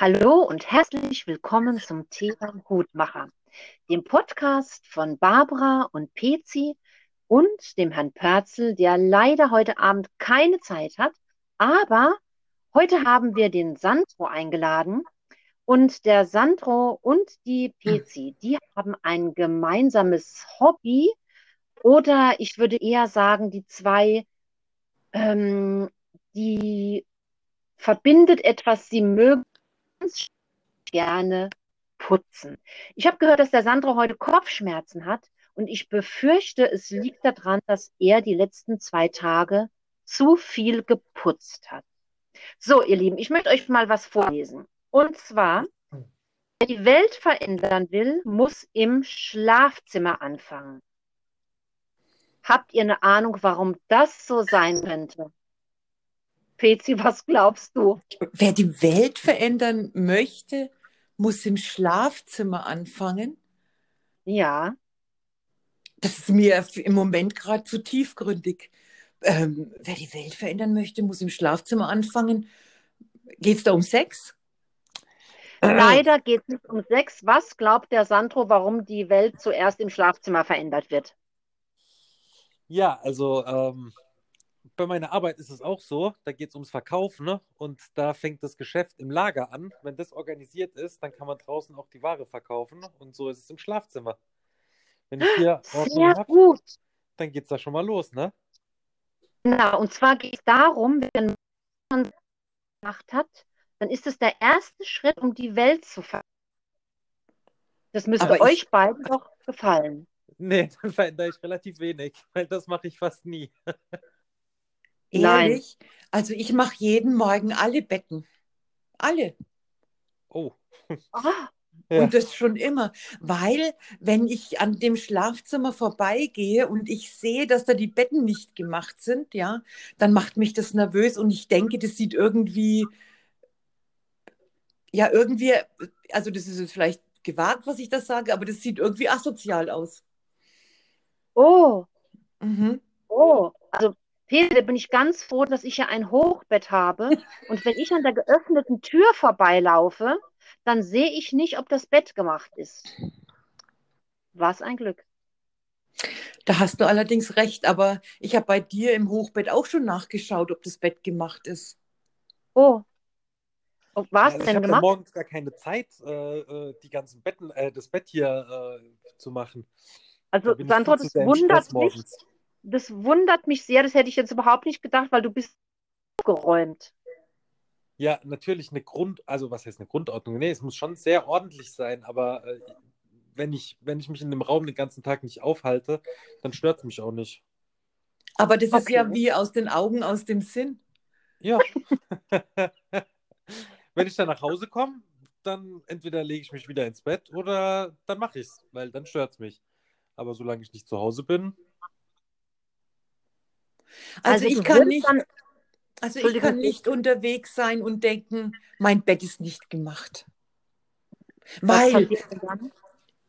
Hallo und herzlich willkommen zum Thema Hutmacher, dem Podcast von Barbara und Pezi und dem Herrn Pörzel, der leider heute Abend keine Zeit hat. Aber heute haben wir den Sandro eingeladen und der Sandro und die Pezi, die haben ein gemeinsames Hobby oder ich würde eher sagen, die zwei, ähm, die verbindet etwas, sie mögen ganz gerne putzen. Ich habe gehört, dass der Sandro heute Kopfschmerzen hat und ich befürchte, es liegt daran, dass er die letzten zwei Tage zu viel geputzt hat. So, ihr Lieben, ich möchte euch mal was vorlesen. Und zwar, wer die Welt verändern will, muss im Schlafzimmer anfangen. Habt ihr eine Ahnung, warum das so sein könnte? Pezi, was glaubst du? Wer die Welt verändern möchte, muss im Schlafzimmer anfangen. Ja. Das ist mir im Moment gerade zu tiefgründig. Ähm, wer die Welt verändern möchte, muss im Schlafzimmer anfangen. Geht es da um Sex? Leider geht es nicht um Sex. Was glaubt der Sandro, warum die Welt zuerst im Schlafzimmer verändert wird? Ja, also ähm, bei meiner Arbeit ist es auch so, da geht es ums Verkaufen ne? und da fängt das Geschäft im Lager an. Wenn das organisiert ist, dann kann man draußen auch die Ware verkaufen und so ist es im Schlafzimmer. Wenn ich hier Ordnung habe, dann geht es da schon mal los, ne? Genau, und zwar geht es darum, wenn man gemacht hat, dann ist es der erste Schritt, um die Welt zu verändern. Das müsste Aber euch ich... beiden doch gefallen. Nee, dann verändere ich relativ wenig, weil das mache ich fast nie. Ehrlich? Nein. Also ich mache jeden Morgen alle Betten. Alle. Oh. Ah. Ja. Und das schon immer. Weil, wenn ich an dem Schlafzimmer vorbeigehe und ich sehe, dass da die Betten nicht gemacht sind, ja, dann macht mich das nervös und ich denke, das sieht irgendwie, ja, irgendwie, also das ist jetzt vielleicht gewagt, was ich das sage, aber das sieht irgendwie asozial aus. Oh. Mhm. Oh, also Peter, bin ich ganz froh, dass ich ja ein Hochbett habe. Und wenn ich an der geöffneten Tür vorbeilaufe, dann sehe ich nicht, ob das Bett gemacht ist. Was ein Glück. Da hast du allerdings recht, aber ich habe bei dir im Hochbett auch schon nachgeschaut, ob das Bett gemacht ist. Oh. Und was also denn ich gemacht? Ich morgens gar keine Zeit, äh, äh, die ganzen Betten, äh, das Bett hier äh, zu machen. Also, Sandro, das wundert mich das wundert mich sehr. Das hätte ich jetzt überhaupt nicht gedacht, weil du bist geräumt. Ja, natürlich eine Grund, also was heißt eine Grundordnung? Nee, es muss schon sehr ordentlich sein, aber äh, wenn, ich, wenn ich mich in dem Raum den ganzen Tag nicht aufhalte, dann stört es mich auch nicht. Aber das okay. ist ja wie aus den Augen, aus dem Sinn. Ja. wenn ich dann nach Hause komme, dann entweder lege ich mich wieder ins Bett oder dann mache ich es, weil dann stört es mich. Aber solange ich nicht zu Hause bin, also, also ich kann nicht, dann, also ich kann nicht unterwegs sein und denken, mein Bett ist nicht gemacht. Weil,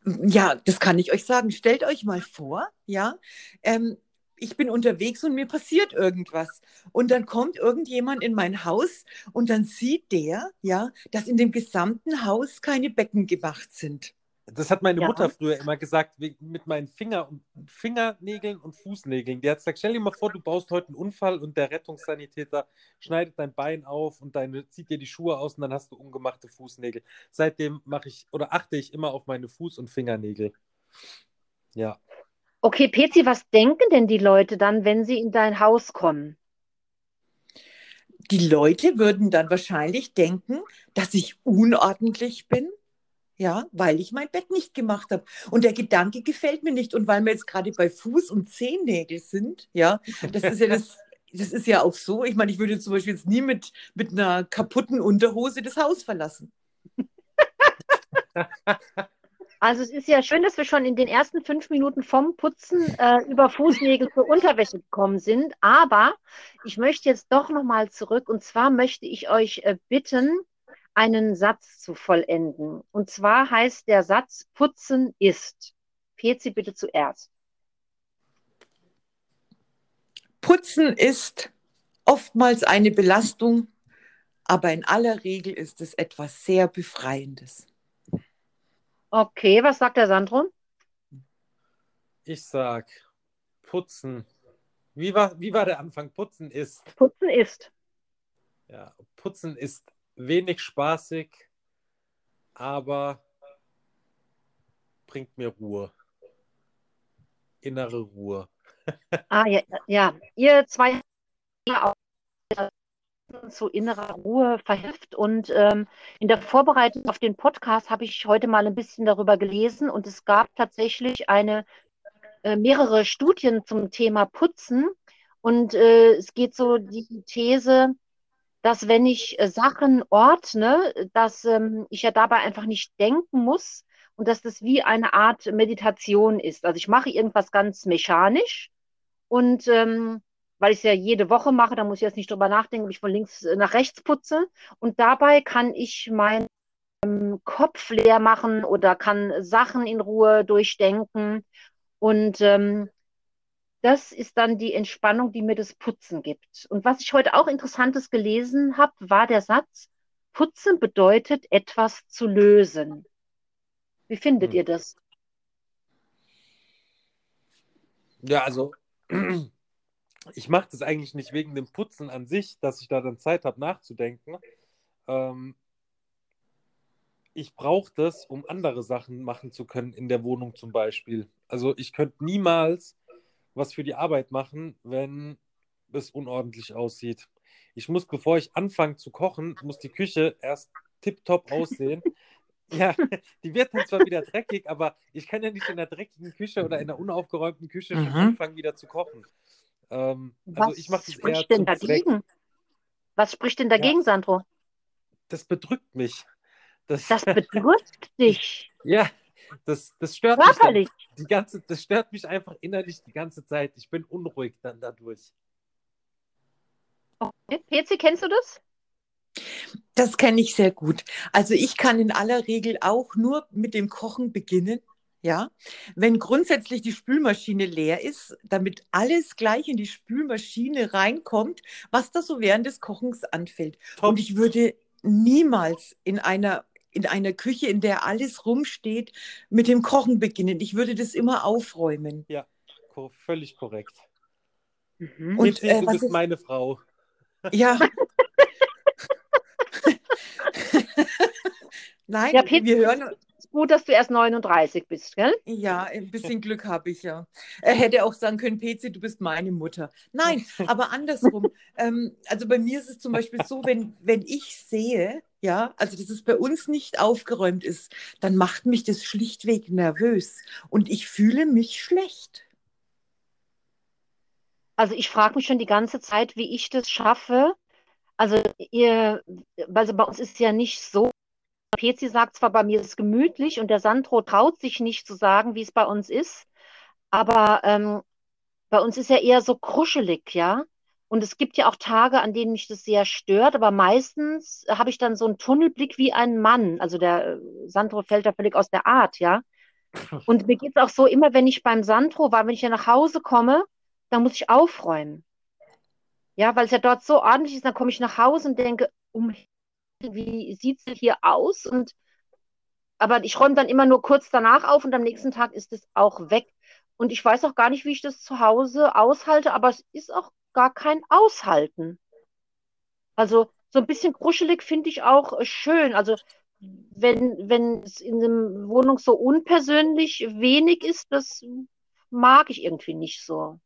ja, das kann ich euch sagen. Stellt euch mal vor, ja, ähm, ich bin unterwegs und mir passiert irgendwas. Und dann kommt irgendjemand in mein Haus und dann sieht der, ja, dass in dem gesamten Haus keine Betten gemacht sind. Das hat meine ja. Mutter früher immer gesagt, mit meinen Finger und Fingernägeln und Fußnägeln. Die hat gesagt, stell dir mal vor, du baust heute einen Unfall und der Rettungssanitäter schneidet dein Bein auf und deine, zieht dir die Schuhe aus und dann hast du ungemachte Fußnägel. Seitdem mache ich oder achte ich immer auf meine Fuß- und Fingernägel. Ja. Okay, Pezi, was denken denn die Leute dann, wenn sie in dein Haus kommen? Die Leute würden dann wahrscheinlich denken, dass ich unordentlich bin ja, weil ich mein Bett nicht gemacht habe. Und der Gedanke gefällt mir nicht. Und weil wir jetzt gerade bei Fuß- und Zehennägel sind, ja, das ist ja das, das ist ja auch so. Ich meine, ich würde zum Beispiel jetzt nie mit, mit einer kaputten Unterhose das Haus verlassen. Also es ist ja schön, dass wir schon in den ersten fünf Minuten vom Putzen äh, über Fußnägel zur Unterwäsche gekommen sind. Aber ich möchte jetzt doch nochmal zurück. Und zwar möchte ich euch äh, bitten, einen Satz zu vollenden. Und zwar heißt der Satz, putzen ist. Pezi, bitte zuerst. Putzen ist oftmals eine Belastung, aber in aller Regel ist es etwas sehr Befreiendes. Okay, was sagt der Sandro? Ich sag putzen. Wie war, wie war der Anfang? Putzen ist. Putzen ist. Ja, putzen ist wenig spaßig, aber bringt mir Ruhe. Innere Ruhe. ah, ja, ja. Ihr zwei auch zu innerer Ruhe verhilft. Und ähm, in der Vorbereitung auf den Podcast habe ich heute mal ein bisschen darüber gelesen und es gab tatsächlich eine äh, mehrere Studien zum Thema Putzen. Und äh, es geht so die These, dass wenn ich äh, Sachen ordne, dass ähm, ich ja dabei einfach nicht denken muss und dass das wie eine Art Meditation ist. Also ich mache irgendwas ganz mechanisch und ähm, weil ich es ja jede Woche mache, da muss ich jetzt nicht drüber nachdenken, ob ich von links äh, nach rechts putze. Und dabei kann ich meinen ähm, Kopf leer machen oder kann Sachen in Ruhe durchdenken. Und ähm, das ist dann die Entspannung, die mir das Putzen gibt. Und was ich heute auch Interessantes gelesen habe, war der Satz, Putzen bedeutet etwas zu lösen. Wie findet hm. ihr das? Ja, also ich mache das eigentlich nicht wegen dem Putzen an sich, dass ich da dann Zeit habe nachzudenken. Ähm, ich brauche das, um andere Sachen machen zu können in der Wohnung zum Beispiel. Also ich könnte niemals was für die Arbeit machen, wenn es unordentlich aussieht. Ich muss, bevor ich anfange zu kochen, muss die Küche erst tiptop aussehen. ja, die wird dann zwar wieder dreckig, aber ich kann ja nicht in der dreckigen Küche oder in der unaufgeräumten Küche mhm. schon anfangen, wieder zu kochen. Ähm, also ich mache das eher denn dagegen? Was spricht denn dagegen, ja, Sandro? Das bedrückt mich. Das, das bedrückt dich. Ja, das, das stört Körperlich. mich. die ganze, das stört mich einfach innerlich die ganze Zeit. Ich bin unruhig dann dadurch. Okay. Pezi, kennst du das? Das kenne ich sehr gut. Also ich kann in aller Regel auch nur mit dem Kochen beginnen, ja, wenn grundsätzlich die Spülmaschine leer ist, damit alles gleich in die Spülmaschine reinkommt, was da so während des Kochens anfällt. Top. Und ich würde niemals in einer in einer Küche, in der alles rumsteht, mit dem Kochen beginnen. Ich würde das immer aufräumen. Ja, völlig korrekt. Mhm. Und äh, du bist ist... meine Frau. Ja. Nein, ja, wir hören gut, dass du erst 39 bist, gell? Ja, ein bisschen Glück habe ich ja. Er hätte auch sagen können, PC, du bist meine Mutter. Nein, aber andersrum. ähm, also bei mir ist es zum Beispiel so, wenn, wenn ich sehe, ja, also dass es bei uns nicht aufgeräumt ist, dann macht mich das schlichtweg nervös und ich fühle mich schlecht. Also ich frage mich schon die ganze Zeit, wie ich das schaffe. Also ihr, also bei uns ist ja nicht so, Pezi sagt zwar, bei mir ist es gemütlich und der Sandro traut sich nicht zu sagen, wie es bei uns ist, aber ähm, bei uns ist ja eher so kruschelig, ja. Und es gibt ja auch Tage, an denen mich das sehr stört, aber meistens habe ich dann so einen Tunnelblick wie ein Mann. Also der äh, Sandro fällt da völlig aus der Art, ja. Und mir geht es auch so, immer wenn ich beim Sandro war, wenn ich ja nach Hause komme, dann muss ich aufräumen. Ja, weil es ja dort so ordentlich ist, dann komme ich nach Hause und denke, um wie sieht es hier aus? Und aber ich räume dann immer nur kurz danach auf und am nächsten Tag ist es auch weg. Und ich weiß auch gar nicht, wie ich das zu Hause aushalte, aber es ist auch gar kein Aushalten. Also so ein bisschen kruschelig finde ich auch schön. Also wenn, wenn es in einer Wohnung so unpersönlich wenig ist, das mag ich irgendwie nicht so.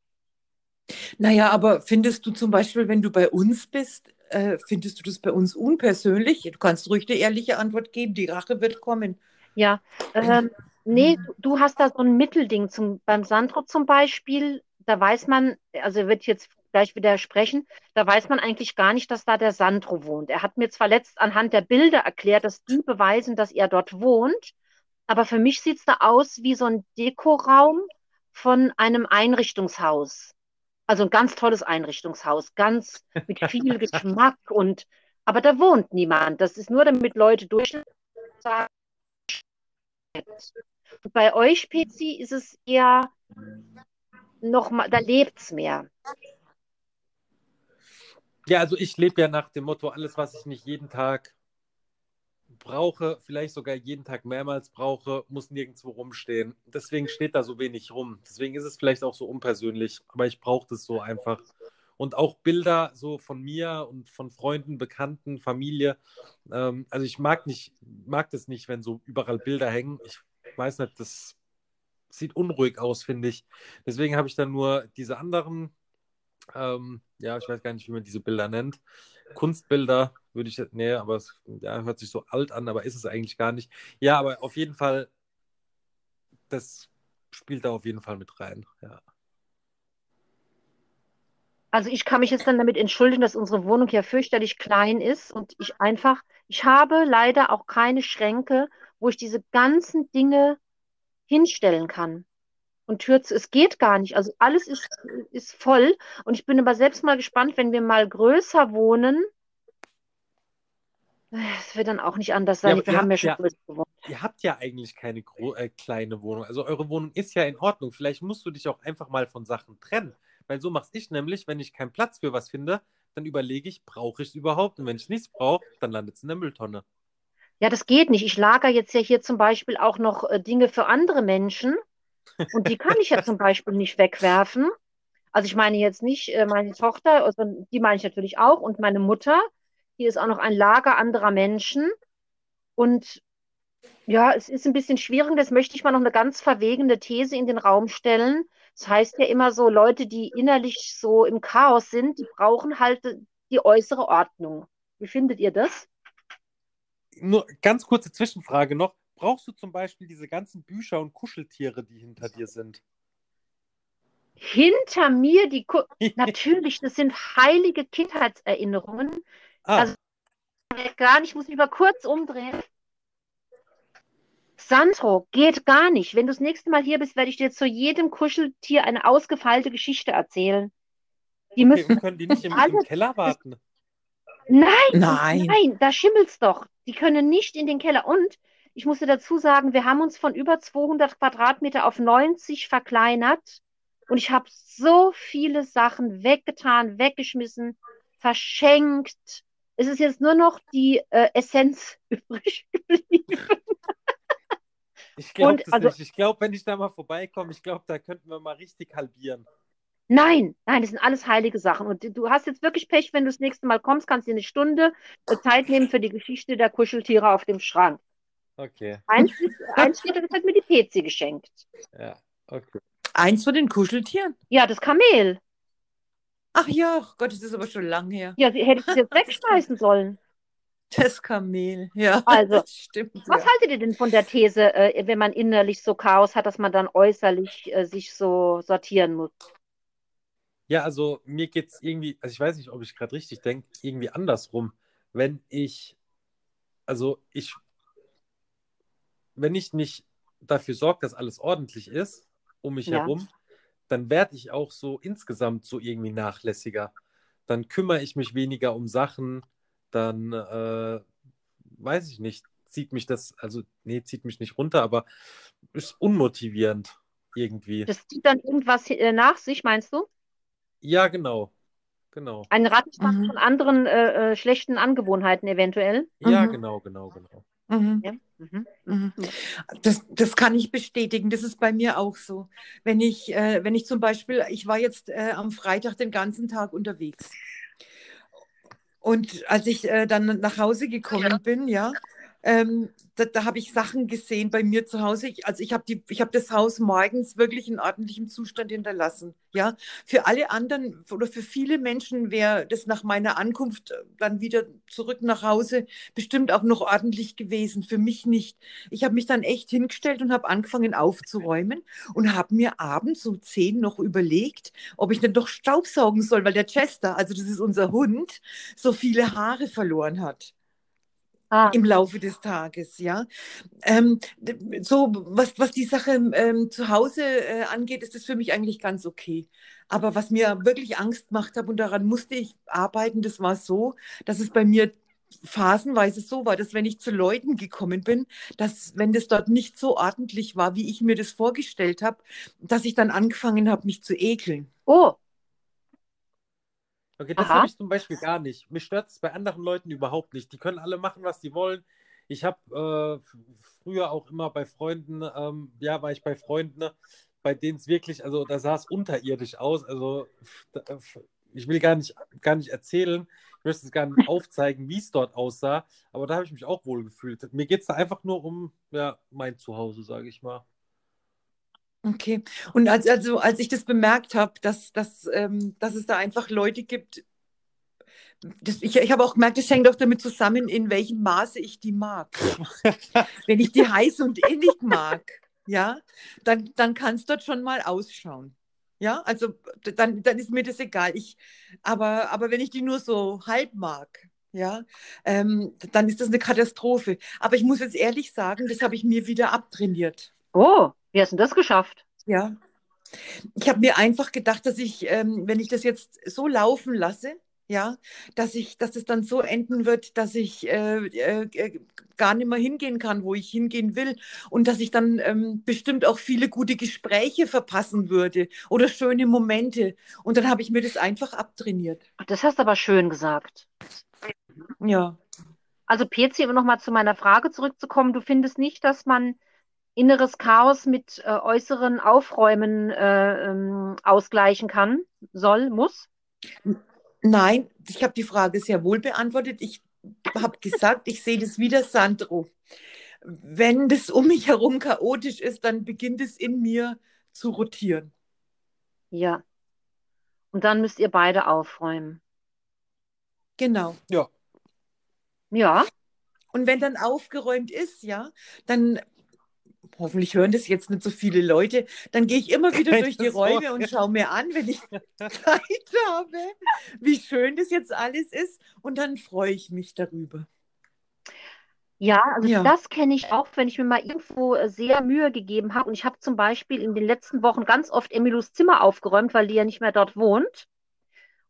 Naja, aber findest du zum Beispiel, wenn du bei uns bist, äh, findest du das bei uns unpersönlich? Du kannst ruhig eine ehrliche Antwort geben, die Rache wird kommen. Ja, ähm, nee, du, hast da so ein Mittelding. Zum, beim Sandro zum Beispiel, da weiß man, also er wird jetzt gleich wieder sprechen, da weiß man eigentlich gar nicht, dass da der Sandro wohnt. Er hat mir zwar letzt anhand der Bilder erklärt, dass die beweisen, dass er dort wohnt, aber für mich sieht es da aus wie so ein Dekoraum von einem Einrichtungshaus. Also ein ganz tolles Einrichtungshaus, ganz mit viel Geschmack und aber da wohnt niemand. Das ist nur damit Leute durch. Und bei euch, PC, ist es eher noch mal, da lebt es mehr. Ja, also ich lebe ja nach dem Motto, alles, was ich nicht jeden Tag brauche, vielleicht sogar jeden Tag mehrmals brauche, muss nirgendwo rumstehen. Deswegen steht da so wenig rum. Deswegen ist es vielleicht auch so unpersönlich, aber ich brauche das so einfach. Und auch Bilder so von mir und von Freunden, Bekannten, Familie. Ähm, also ich mag nicht, mag das nicht, wenn so überall Bilder hängen. Ich weiß nicht, das sieht unruhig aus, finde ich. Deswegen habe ich dann nur diese anderen, ähm, ja, ich weiß gar nicht, wie man diese Bilder nennt. Kunstbilder würde ich, nee, aber es ja, hört sich so alt an, aber ist es eigentlich gar nicht. Ja, aber auf jeden Fall, das spielt da auf jeden Fall mit rein, ja. Also ich kann mich jetzt dann damit entschuldigen, dass unsere Wohnung ja fürchterlich klein ist und ich einfach, ich habe leider auch keine Schränke, wo ich diese ganzen Dinge hinstellen kann. Und Tür zu, es geht gar nicht. Also alles ist, ist voll. Und ich bin aber selbst mal gespannt, wenn wir mal größer wohnen. Es wird dann auch nicht anders sein. Ja, wir haben ja schon ja, größer gewohnt. Ihr habt ja eigentlich keine äh, kleine Wohnung. Also eure Wohnung ist ja in Ordnung. Vielleicht musst du dich auch einfach mal von Sachen trennen. Weil so mache ich nämlich, wenn ich keinen Platz für was finde, dann überlege ich, brauche ich es überhaupt? Und wenn ich nichts brauche, dann landet es in der Mülltonne. Ja, das geht nicht. Ich lager jetzt ja hier zum Beispiel auch noch äh, Dinge für andere Menschen. Und die kann ich ja zum Beispiel nicht wegwerfen. Also ich meine jetzt nicht äh, meine Tochter, also die meine ich natürlich auch und meine Mutter. Hier ist auch noch ein Lager anderer Menschen. Und ja, es ist ein bisschen schwierig. Das möchte ich mal noch eine ganz verwegene These in den Raum stellen. Das heißt ja immer so, Leute, die innerlich so im Chaos sind, die brauchen halt die äußere Ordnung. Wie findet ihr das? Nur ganz kurze Zwischenfrage noch brauchst du zum Beispiel diese ganzen Bücher und Kuscheltiere, die hinter dir sind? Hinter mir, die Ku natürlich, das sind heilige Kindheitserinnerungen. Ah. Also gar nicht, ich muss mich mal kurz umdrehen. Sandro, geht gar nicht. Wenn du das nächste Mal hier bist, werde ich dir zu jedem Kuscheltier eine ausgefeilte Geschichte erzählen. Die okay, müssen können die nicht im, im Keller warten? Nein, nein, nein, da schimmelt's doch. Die können nicht in den Keller. Und ich musste dazu sagen, wir haben uns von über 200 Quadratmeter auf 90 verkleinert und ich habe so viele Sachen weggetan, weggeschmissen, verschenkt. Es ist jetzt nur noch die äh, Essenz übrig geblieben. Ich glaube also, nicht. Ich glaube, wenn ich da mal vorbeikomme, ich glaube, da könnten wir mal richtig halbieren. Nein, nein, das sind alles heilige Sachen. Und du hast jetzt wirklich Pech, wenn du das nächste Mal kommst, kannst du dir eine Stunde Zeit nehmen für die Geschichte der Kuscheltiere auf dem Schrank. Okay. Eins, eins steht, das hat mir die PC geschenkt. Ja, okay. Eins von den Kuscheltieren? Ja, das Kamel. Ach ja, oh Gott, das ist aber schon lang her. Ja, sie hätte es jetzt wegschmeißen sollen. Das Kamel, ja. Also, stimmt. Was ja. haltet ihr denn von der These, äh, wenn man innerlich so Chaos hat, dass man dann äußerlich äh, sich so sortieren muss? Ja, also mir geht es irgendwie, also ich weiß nicht, ob ich gerade richtig denke, irgendwie andersrum. Wenn ich, also ich wenn ich nicht dafür sorge, dass alles ordentlich ist um mich ja. herum, dann werde ich auch so insgesamt so irgendwie nachlässiger. Dann kümmere ich mich weniger um Sachen, dann äh, weiß ich nicht, zieht mich das, also nee, zieht mich nicht runter, aber ist unmotivierend irgendwie. Das zieht dann irgendwas äh, nach sich, meinst du? Ja, genau. Genau. Ein Rattenschwanz mhm. von anderen äh, äh, schlechten Angewohnheiten eventuell. Ja, mhm. genau, genau, genau. Mhm. Ja. Mhm. Mhm. Das, das kann ich bestätigen. Das ist bei mir auch so. Wenn ich, äh, wenn ich zum Beispiel, ich war jetzt äh, am Freitag den ganzen Tag unterwegs. Und als ich äh, dann nach Hause gekommen bin, ja, ähm, da, da habe ich Sachen gesehen bei mir zu Hause. Ich, also ich habe hab das Haus morgens wirklich in ordentlichem Zustand hinterlassen. Ja, für alle anderen oder für viele Menschen wäre das nach meiner Ankunft äh, dann wieder zurück nach Hause bestimmt auch noch ordentlich gewesen. Für mich nicht. Ich habe mich dann echt hingestellt und habe angefangen aufzuräumen und habe mir abends um zehn noch überlegt, ob ich denn doch Staubsaugen soll, weil der Chester, also das ist unser Hund, so viele Haare verloren hat ah. im Laufe des Tages, ja. Ähm, so, was, was die Sache ähm, zu Hause äh, angeht, ist das für mich eigentlich ganz okay. Aber was mir wirklich Angst gemacht hat und daran musste ich arbeiten, das war so, dass es bei mir phasenweise so war, dass wenn ich zu Leuten gekommen bin, dass wenn das dort nicht so ordentlich war, wie ich mir das vorgestellt habe, dass ich dann angefangen habe, mich zu ekeln. Oh. Okay, das habe ich zum Beispiel gar nicht. Mich stört es bei anderen Leuten überhaupt nicht. Die können alle machen, was sie wollen. Ich habe äh, früher auch immer bei Freunden, ähm, ja, war ich bei Freunden, ne, bei denen es wirklich, also da sah es unterirdisch aus. Also ich will gar nicht, gar nicht erzählen, ich möchte es gar nicht aufzeigen, wie es dort aussah, aber da habe ich mich auch wohl gefühlt. Mir geht es da einfach nur um ja, mein Zuhause, sage ich mal. Okay. Und als, also, als ich das bemerkt habe, dass, dass, ähm, dass es da einfach Leute gibt, das, ich, ich habe auch gemerkt, das hängt auch damit zusammen, in welchem Maße ich die mag. Wenn ich die heiß und innig mag, ja, dann, dann kann es dort schon mal ausschauen. Ja, also dann, dann ist mir das egal. Ich, aber, aber wenn ich die nur so halb mag, ja, ähm, dann ist das eine Katastrophe. Aber ich muss jetzt ehrlich sagen, das habe ich mir wieder abtrainiert. Oh, wie hast du das geschafft? Ja. Ich habe mir einfach gedacht, dass ich, ähm, wenn ich das jetzt so laufen lasse, ja, dass ich, dass es dann so enden wird, dass ich äh, äh, gar nicht mehr hingehen kann, wo ich hingehen will und dass ich dann ähm, bestimmt auch viele gute Gespräche verpassen würde oder schöne Momente. Und dann habe ich mir das einfach abtrainiert. Das hast du aber schön gesagt. Ja. Also PC, um nochmal zu meiner Frage zurückzukommen, du findest nicht, dass man inneres Chaos mit äh, äußeren Aufräumen äh, ähm, ausgleichen kann, soll, muss? Nein, ich habe die Frage sehr wohl beantwortet. Ich habe gesagt, ich sehe das wieder, Sandro. Wenn das um mich herum chaotisch ist, dann beginnt es in mir zu rotieren. Ja. Und dann müsst ihr beide aufräumen. Genau. Ja. Ja. Und wenn dann aufgeräumt ist, ja, dann hoffentlich hören das jetzt nicht so viele Leute, dann gehe ich immer wieder Kein durch die Räume und schaue mir an, wenn ich Zeit habe, wie schön das jetzt alles ist und dann freue ich mich darüber. Ja, also ja. das kenne ich auch, wenn ich mir mal irgendwo äh, sehr Mühe gegeben habe. Und ich habe zum Beispiel in den letzten Wochen ganz oft Emilus Zimmer aufgeräumt, weil die ja nicht mehr dort wohnt.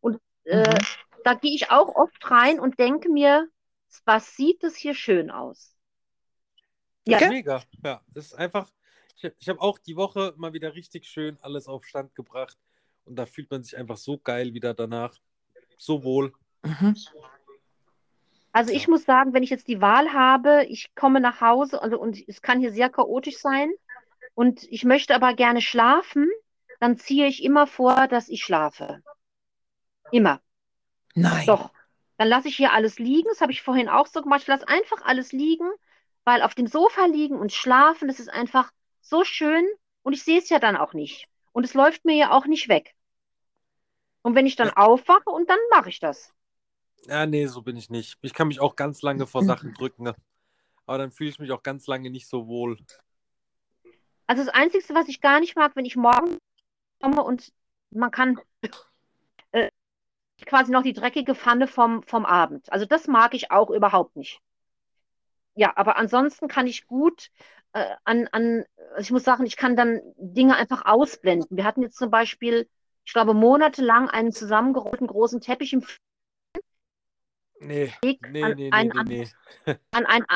Und äh, mhm. da gehe ich auch oft rein und denke mir, was sieht das hier schön aus? Ja. Okay. Mega. Ja, das ist einfach. Ich, ich habe auch die Woche mal wieder richtig schön alles auf Stand gebracht. Und da fühlt man sich einfach so geil wieder danach. So wohl. Mhm. Also ich muss sagen, wenn ich jetzt die Wahl habe, ich komme nach Hause also, und es kann hier sehr chaotisch sein und ich möchte aber gerne schlafen, dann ziehe ich immer vor, dass ich schlafe. Immer. Nein. Doch. Dann lasse ich hier alles liegen. Das habe ich vorhin auch so gemacht. Ich lasse einfach alles liegen weil auf dem Sofa liegen und schlafen, das ist einfach so schön und ich sehe es ja dann auch nicht. Und es läuft mir ja auch nicht weg. Und wenn ich dann aufwache und dann mache ich das. Ja, nee, so bin ich nicht. Ich kann mich auch ganz lange vor Sachen drücken. Ne? Aber dann fühle ich mich auch ganz lange nicht so wohl. Also das Einzige, was ich gar nicht mag, wenn ich morgen komme und man kann äh, quasi noch die dreckige Pfanne vom, vom Abend. Also das mag ich auch überhaupt nicht ja, aber ansonsten kann ich gut äh, an, an, ich muss sagen, ich kann dann Dinge einfach ausblenden. Wir hatten jetzt zum Beispiel, ich glaube, monatelang einen zusammengerollten großen Teppich im Nee, nee, an, nee, einen, nee, nee. An, einen,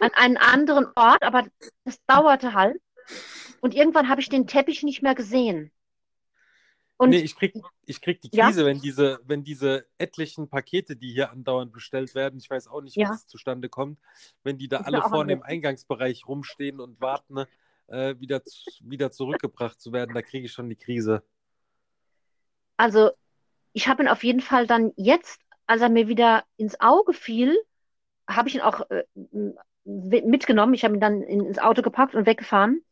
an einen anderen Ort, aber das dauerte halt. Und irgendwann habe ich den Teppich nicht mehr gesehen. Und nee, ich krieg, ich krieg die Krise, ja? wenn, diese, wenn diese etlichen Pakete, die hier andauernd bestellt werden, ich weiß auch nicht, wie ja. es zustande kommt, wenn die da alle vorne im Eingangsbereich rumstehen und warten, ne, äh, wieder, wieder zurückgebracht zu werden, da kriege ich schon die Krise. Also, ich habe ihn auf jeden Fall dann jetzt, als er mir wieder ins Auge fiel, habe ich ihn auch äh, mitgenommen. Ich habe ihn dann ins Auto gepackt und weggefahren.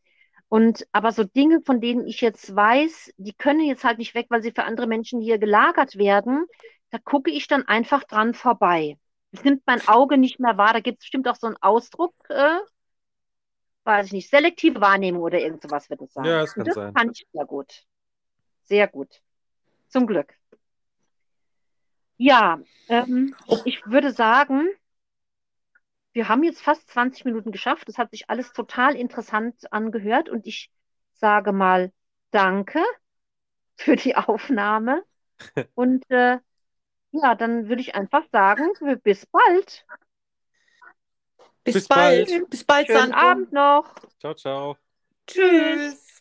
Und aber so Dinge, von denen ich jetzt weiß, die können jetzt halt nicht weg, weil sie für andere Menschen hier gelagert werden, da gucke ich dann einfach dran vorbei. Es nimmt mein Auge nicht mehr wahr. Da gibt es bestimmt auch so einen Ausdruck, äh, weiß ich nicht, selektive Wahrnehmung oder irgend sowas wird es sein. Ja, das kann das sein. Kann ich sehr gut. Sehr gut. Zum Glück. Ja, ähm, oh. ich würde sagen, wir haben jetzt fast 20 Minuten geschafft. Es hat sich alles total interessant angehört und ich sage mal Danke für die Aufnahme. Und äh, ja, dann würde ich einfach sagen, bis bald. Bis, bis bald. bald. Bis bald, Schönen Abend noch. Ciao, ciao. Tschüss.